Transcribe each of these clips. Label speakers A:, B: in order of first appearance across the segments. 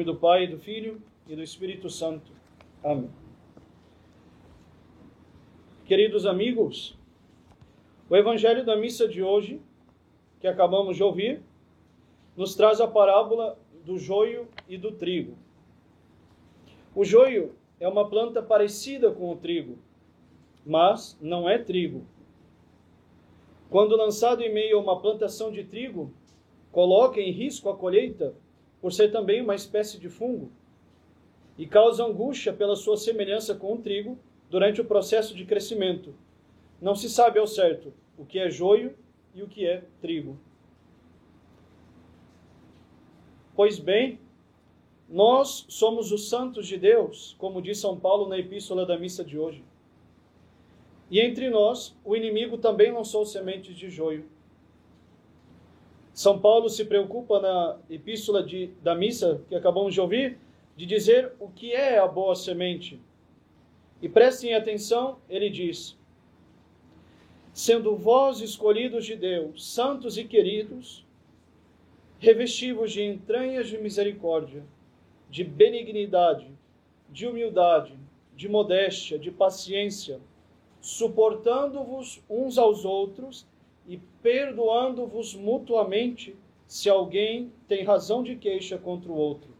A: Nome do Pai, do Filho e do Espírito Santo. Amém. Queridos amigos, o Evangelho da missa de hoje, que acabamos de ouvir, nos traz a parábola do joio e do trigo. O joio é uma planta parecida com o trigo, mas não é trigo. Quando lançado em meio a uma plantação de trigo, coloca em risco a colheita por ser também uma espécie de fungo e causa angústia pela sua semelhança com o trigo durante o processo de crescimento. Não se sabe ao certo o que é joio e o que é trigo. Pois bem, nós somos os santos de Deus, como diz São Paulo na epístola da missa de hoje. E entre nós, o inimigo também lançou sementes de joio. São Paulo se preocupa na epístola de, da missa que acabamos de ouvir, de dizer o que é a boa semente. E prestem atenção, ele diz: Sendo vós escolhidos de Deus, santos e queridos, revestivos de entranhas de misericórdia, de benignidade, de humildade, de modéstia, de paciência, suportando-vos uns aos outros e perdoando-vos mutuamente se alguém tem razão de queixa contra o outro.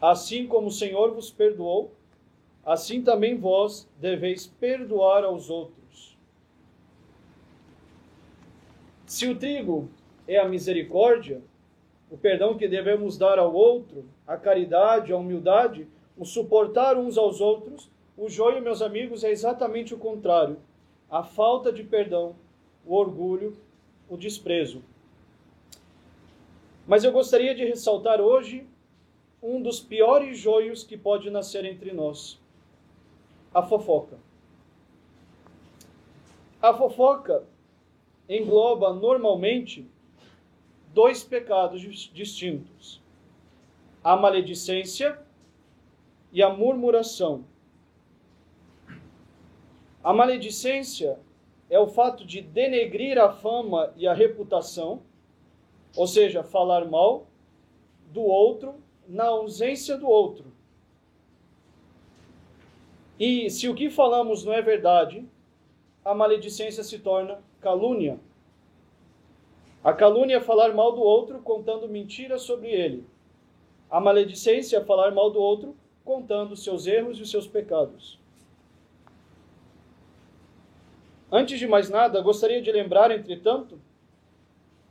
A: Assim como o Senhor vos perdoou, assim também vós deveis perdoar aos outros. Se o trigo é a misericórdia, o perdão que devemos dar ao outro, a caridade, a humildade, o suportar uns aos outros, o joio, meus amigos, é exatamente o contrário. A falta de perdão, o orgulho, o desprezo. Mas eu gostaria de ressaltar hoje um dos piores joios que pode nascer entre nós: a fofoca. A fofoca engloba normalmente dois pecados distintos: a maledicência e a murmuração. A maledicência é o fato de denegrir a fama e a reputação, ou seja, falar mal do outro na ausência do outro. E se o que falamos não é verdade, a maledicência se torna calúnia. A calúnia é falar mal do outro contando mentiras sobre ele. A maledicência é falar mal do outro contando seus erros e seus pecados. Antes de mais nada, gostaria de lembrar, entretanto,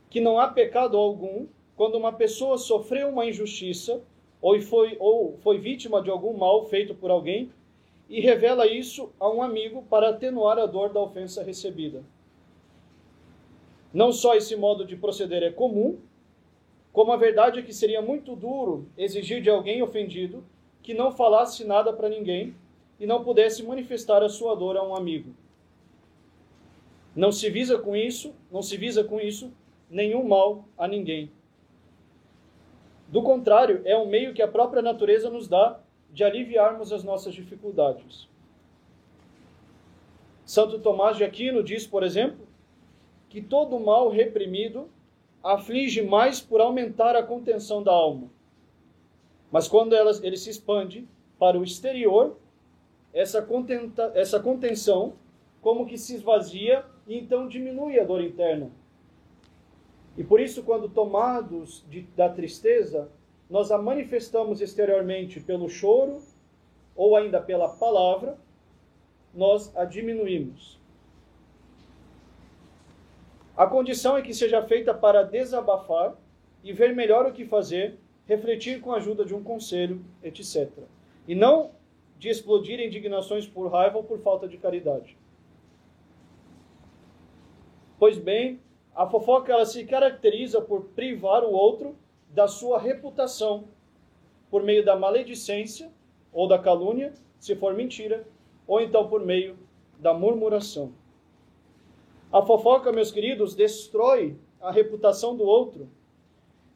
A: que não há pecado algum quando uma pessoa sofreu uma injustiça ou foi, ou foi vítima de algum mal feito por alguém e revela isso a um amigo para atenuar a dor da ofensa recebida. Não só esse modo de proceder é comum, como a verdade é que seria muito duro exigir de alguém ofendido que não falasse nada para ninguém e não pudesse manifestar a sua dor a um amigo. Não se visa com isso, não se visa com isso nenhum mal a ninguém. Do contrário, é um meio que a própria natureza nos dá de aliviarmos as nossas dificuldades. Santo Tomás de Aquino diz, por exemplo, que todo mal reprimido aflige mais por aumentar a contenção da alma. Mas quando ela, ele se expande para o exterior, essa, contenta, essa contenção como que se esvazia e então diminui a dor interna. E por isso, quando tomados de, da tristeza, nós a manifestamos exteriormente pelo choro ou ainda pela palavra, nós a diminuímos. A condição é que seja feita para desabafar e ver melhor o que fazer, refletir com a ajuda de um conselho, etc. E não de explodir indignações por raiva ou por falta de caridade. Pois bem, a fofoca ela se caracteriza por privar o outro da sua reputação por meio da maledicência ou da calúnia, se for mentira, ou então por meio da murmuração. A fofoca, meus queridos, destrói a reputação do outro,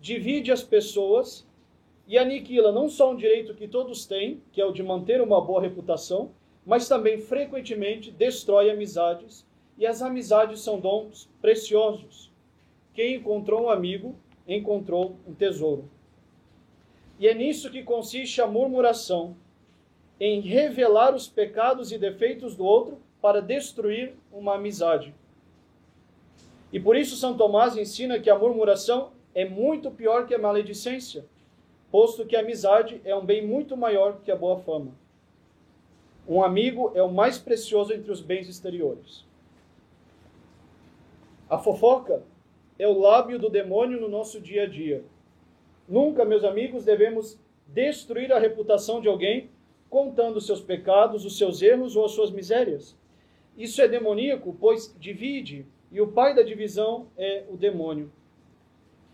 A: divide as pessoas e aniquila não só um direito que todos têm, que é o de manter uma boa reputação, mas também frequentemente destrói amizades e as amizades são dons preciosos. Quem encontrou um amigo, encontrou um tesouro. E é nisso que consiste a murmuração, em revelar os pecados e defeitos do outro para destruir uma amizade. E por isso São Tomás ensina que a murmuração é muito pior que a maledicência, posto que a amizade é um bem muito maior que a boa fama. Um amigo é o mais precioso entre os bens exteriores. A fofoca é o lábio do demônio no nosso dia a dia. Nunca, meus amigos, devemos destruir a reputação de alguém contando seus pecados, os seus erros ou as suas misérias. Isso é demoníaco, pois divide, e o pai da divisão é o demônio.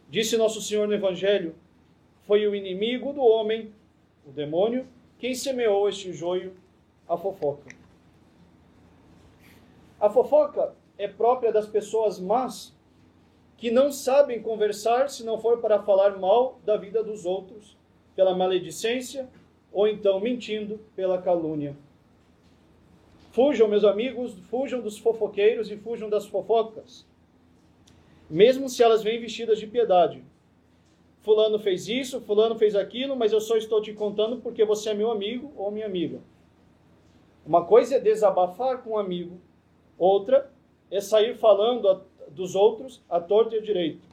A: Disse nosso Senhor no Evangelho: foi o inimigo do homem, o demônio, quem semeou este joio, a fofoca. A fofoca é própria das pessoas más que não sabem conversar se não for para falar mal da vida dos outros, pela maledicência ou então mentindo pela calúnia. Fujam, meus amigos, fujam dos fofoqueiros e fujam das fofocas. Mesmo se elas vêm vestidas de piedade. Fulano fez isso, Fulano fez aquilo, mas eu só estou te contando porque você é meu amigo ou minha amiga. Uma coisa é desabafar com um amigo, outra é sair falando a, dos outros à torta e à direito.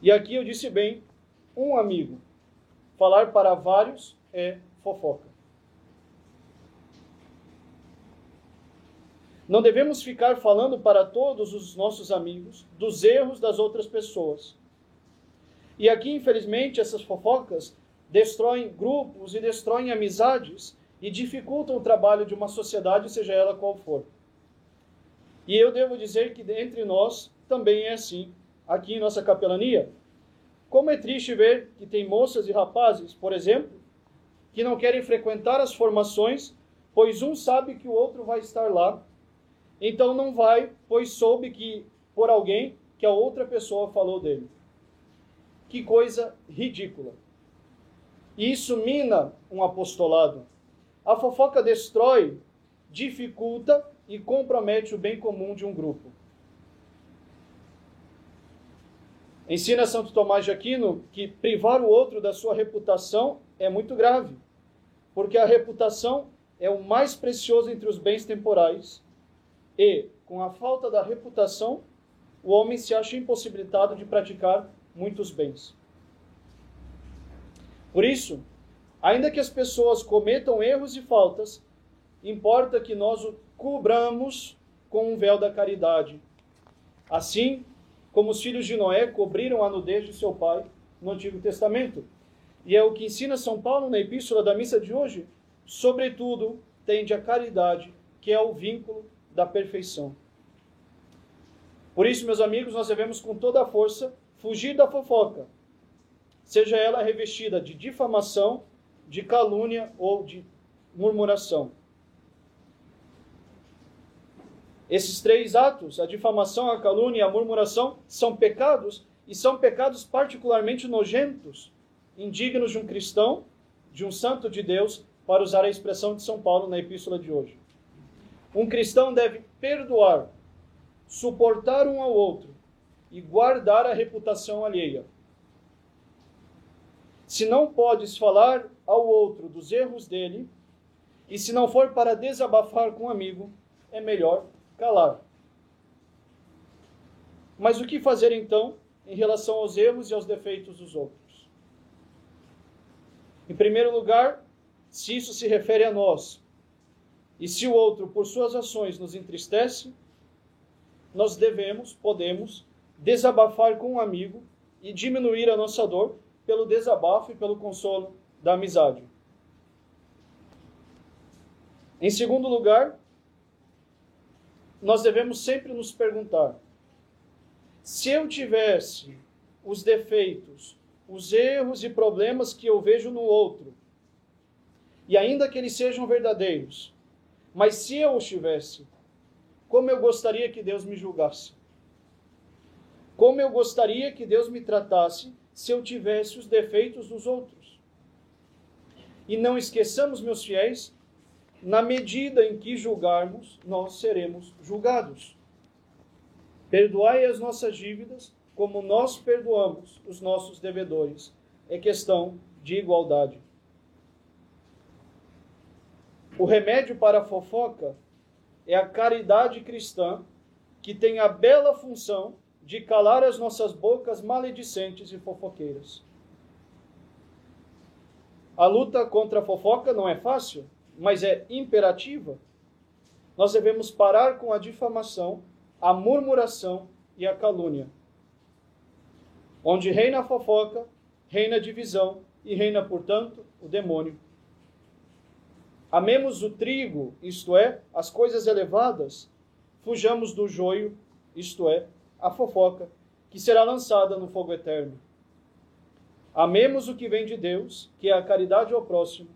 A: E aqui eu disse bem, um amigo. Falar para vários é fofoca. Não devemos ficar falando para todos os nossos amigos dos erros das outras pessoas. E aqui, infelizmente, essas fofocas destroem grupos e destroem amizades e dificultam o trabalho de uma sociedade, seja ela qual for. E eu devo dizer que entre nós também é assim, aqui em nossa capelania. Como é triste ver que tem moças e rapazes, por exemplo, que não querem frequentar as formações, pois um sabe que o outro vai estar lá então não vai, pois soube que por alguém que a outra pessoa falou dele. Que coisa ridícula. Isso mina um apostolado. A fofoca destrói, dificulta e compromete o bem comum de um grupo. Ensina Santo Tomás de Aquino que privar o outro da sua reputação é muito grave, porque a reputação é o mais precioso entre os bens temporais e, com a falta da reputação, o homem se acha impossibilitado de praticar muitos bens. Por isso, ainda que as pessoas cometam erros e faltas, importa que nós cobramos com um véu da caridade. Assim como os filhos de Noé cobriram a nudez de seu pai no Antigo Testamento. E é o que ensina São Paulo na epístola da missa de hoje. Sobretudo, tende a caridade, que é o vínculo da perfeição. Por isso, meus amigos, nós devemos com toda a força fugir da fofoca, seja ela revestida de difamação, de calúnia ou de murmuração. Esses três atos, a difamação, a calúnia e a murmuração, são pecados e são pecados particularmente nojentos, indignos de um cristão, de um santo de Deus, para usar a expressão de São Paulo na epístola de hoje. Um cristão deve perdoar, suportar um ao outro e guardar a reputação alheia. Se não podes falar ao outro dos erros dele, e se não for para desabafar com um amigo, é melhor calar. Mas o que fazer então em relação aos erros e aos defeitos dos outros? Em primeiro lugar, se isso se refere a nós, e se o outro, por suas ações, nos entristece, nós devemos, podemos, desabafar com um amigo e diminuir a nossa dor pelo desabafo e pelo consolo da amizade. Em segundo lugar, nós devemos sempre nos perguntar: se eu tivesse os defeitos, os erros e problemas que eu vejo no outro, e ainda que eles sejam verdadeiros, mas se eu estivesse, como eu gostaria que Deus me julgasse? Como eu gostaria que Deus me tratasse se eu tivesse os defeitos dos outros? E não esqueçamos, meus fiéis, na medida em que julgarmos, nós seremos julgados. Perdoai as nossas dívidas, como nós perdoamos os nossos devedores. é questão de igualdade. O remédio para a fofoca é a caridade cristã, que tem a bela função de calar as nossas bocas maledicentes e fofoqueiras. A luta contra a fofoca não é fácil, mas é imperativa. Nós devemos parar com a difamação, a murmuração e a calúnia. Onde reina a fofoca, reina a divisão e reina, portanto, o demônio. Amemos o trigo, isto é, as coisas elevadas, fujamos do joio, isto é, a fofoca, que será lançada no fogo eterno. Amemos o que vem de Deus, que é a caridade ao próximo,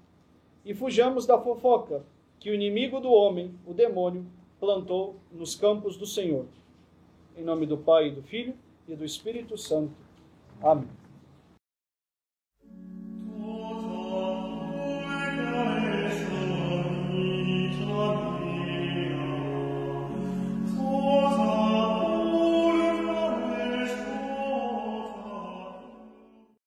A: e fujamos da fofoca que o inimigo do homem, o demônio, plantou nos campos do Senhor. Em nome do Pai, do Filho e do Espírito Santo. Amém.